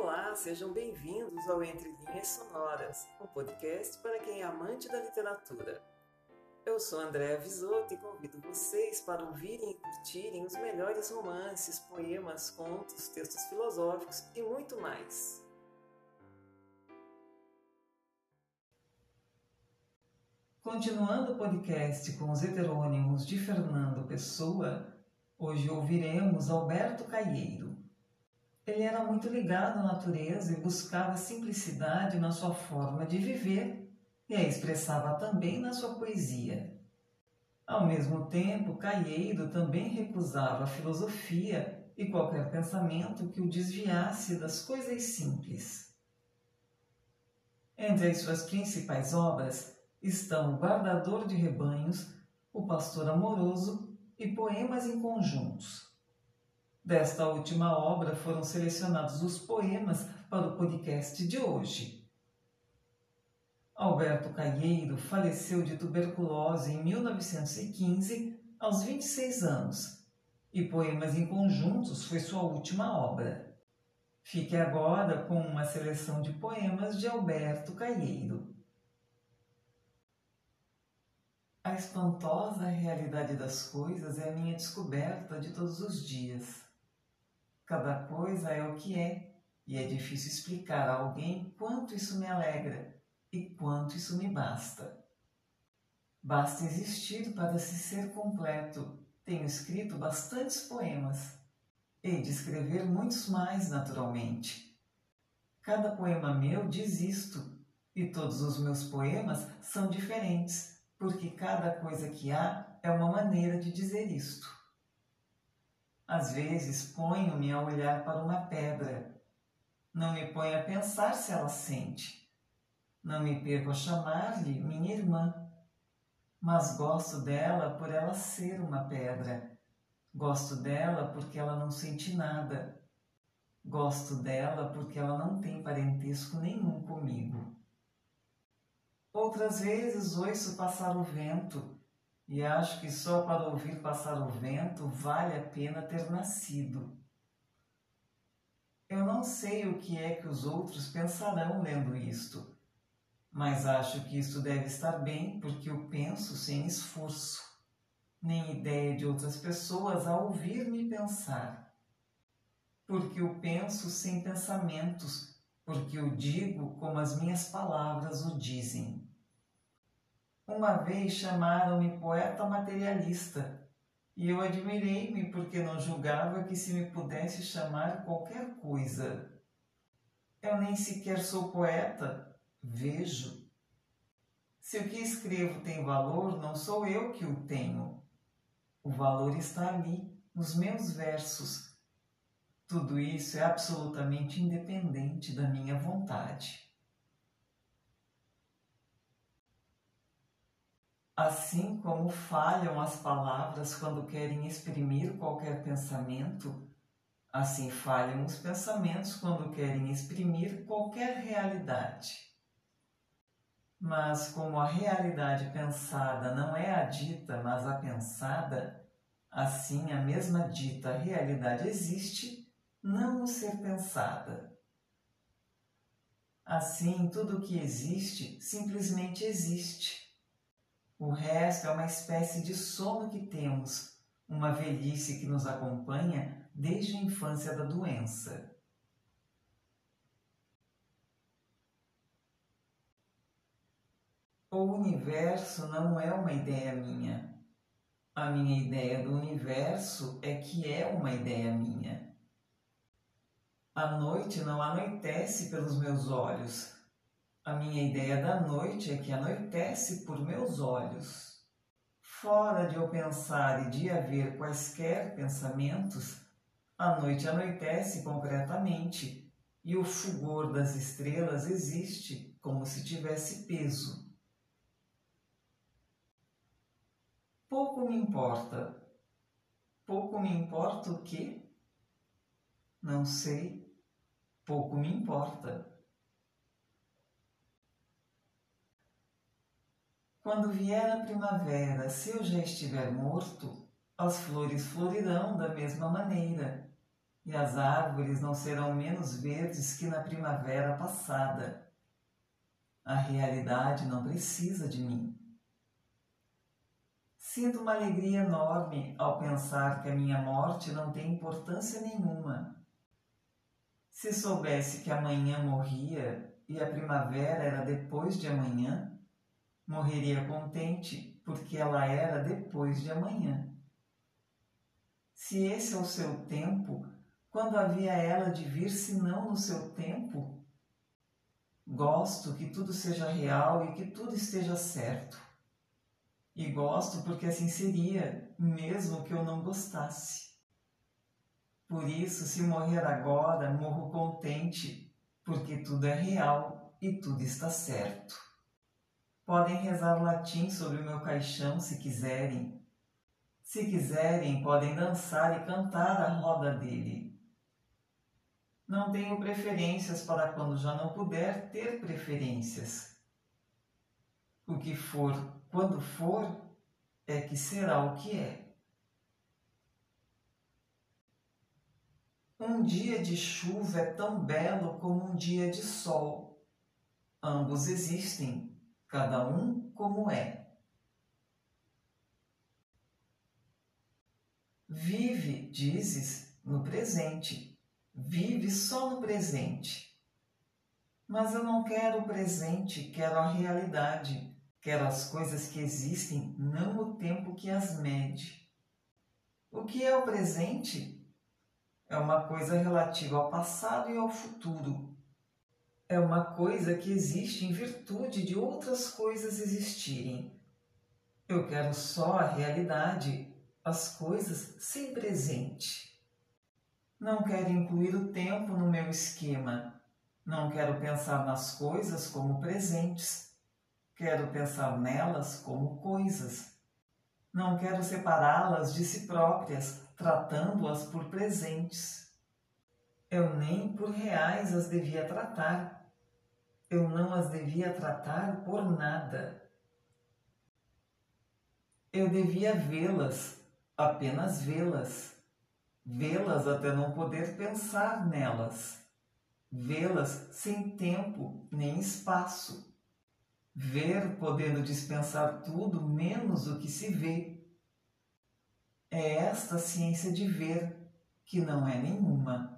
Olá, sejam bem-vindos ao Entre Linhas Sonoras, um podcast para quem é amante da literatura. Eu sou Andréa Visoto e convido vocês para ouvirem e curtirem os melhores romances, poemas, contos, textos filosóficos e muito mais. Continuando o podcast com os heterônimos de Fernando Pessoa, hoje ouviremos Alberto Caieiro. Ele era muito ligado à natureza e buscava simplicidade na sua forma de viver e a expressava também na sua poesia. Ao mesmo tempo, Caieiro também recusava a filosofia e qualquer pensamento que o desviasse das coisas simples. Entre as suas principais obras estão O Guardador de Rebanhos, O Pastor Amoroso e Poemas em Conjuntos. Desta última obra foram selecionados os poemas para o podcast de hoje. Alberto Caieiro faleceu de tuberculose em 1915, aos 26 anos, e Poemas em Conjuntos foi sua última obra. Fique agora com uma seleção de poemas de Alberto Caieiro. A espantosa realidade das coisas é a minha descoberta de todos os dias. Cada coisa é o que é, e é difícil explicar a alguém quanto isso me alegra e quanto isso me basta. Basta existir para se ser completo. Tenho escrito bastantes poemas. Hei de escrever muitos mais, naturalmente. Cada poema meu diz isto, e todos os meus poemas são diferentes, porque cada coisa que há é uma maneira de dizer isto. Às vezes ponho-me a olhar para uma pedra. Não me ponho a pensar se ela sente. Não me perco a chamar-lhe minha irmã. Mas gosto dela por ela ser uma pedra. Gosto dela porque ela não sente nada. Gosto dela porque ela não tem parentesco nenhum comigo. Outras vezes ouço passar o vento e acho que só para ouvir passar o vento vale a pena ter nascido. Eu não sei o que é que os outros pensarão lendo isto, mas acho que isto deve estar bem porque eu penso sem esforço, nem ideia de outras pessoas a ouvir-me pensar. Porque eu penso sem pensamentos, porque eu digo como as minhas palavras o dizem. Uma vez chamaram-me poeta materialista e eu admirei-me porque não julgava que se me pudesse chamar qualquer coisa. Eu nem sequer sou poeta, vejo. Se o que escrevo tem valor, não sou eu que o tenho. O valor está ali, nos meus versos. Tudo isso é absolutamente independente da minha vontade. Assim como falham as palavras quando querem exprimir qualquer pensamento, assim falham os pensamentos quando querem exprimir qualquer realidade. Mas como a realidade pensada não é a dita, mas a pensada, assim a mesma dita realidade existe, não o ser pensada. Assim, tudo o que existe simplesmente existe o resto é uma espécie de sono que temos, uma velhice que nos acompanha desde a infância da doença. O universo não é uma ideia minha. A minha ideia do universo é que é uma ideia minha. A noite não anoitece pelos meus olhos, a minha ideia da noite é que anoitece por meus olhos. Fora de eu pensar e de haver quaisquer pensamentos, a noite anoitece concretamente e o fulgor das estrelas existe como se tivesse peso. Pouco me importa. Pouco me importa o quê? Não sei. Pouco me importa. Quando vier a primavera, se eu já estiver morto, as flores florirão da mesma maneira, e as árvores não serão menos verdes que na primavera passada. A realidade não precisa de mim. Sinto uma alegria enorme ao pensar que a minha morte não tem importância nenhuma. Se soubesse que amanhã morria e a primavera era depois de amanhã, morreria contente porque ela era depois de amanhã. Se esse é o seu tempo, quando havia ela de vir senão no seu tempo? Gosto que tudo seja real e que tudo esteja certo. E gosto porque assim seria, mesmo que eu não gostasse. Por isso, se morrer agora, morro contente, porque tudo é real e tudo está certo. Podem rezar latim sobre o meu caixão se quiserem. Se quiserem, podem dançar e cantar à roda dele. Não tenho preferências para quando já não puder ter preferências. O que for, quando for, é que será o que é. Um dia de chuva é tão belo como um dia de sol. Ambos existem, cada um como é. Vive, dizes, no presente vive só no presente. Mas eu não quero o presente, quero a realidade, quero as coisas que existem, não o tempo que as mede. O que é o presente? É uma coisa relativa ao passado e ao futuro. É uma coisa que existe em virtude de outras coisas existirem. Eu quero só a realidade, as coisas sem presente. Não quero incluir o tempo no meu esquema. Não quero pensar nas coisas como presentes. Quero pensar nelas como coisas. Não quero separá-las de si próprias, tratando-as por presentes. Eu nem por reais as devia tratar. Eu não as devia tratar por nada. Eu devia vê-las, apenas vê-las vê-las até não poder pensar nelas, vê-las sem tempo nem espaço, ver podendo dispensar tudo menos o que se vê. É esta ciência de ver, que não é nenhuma.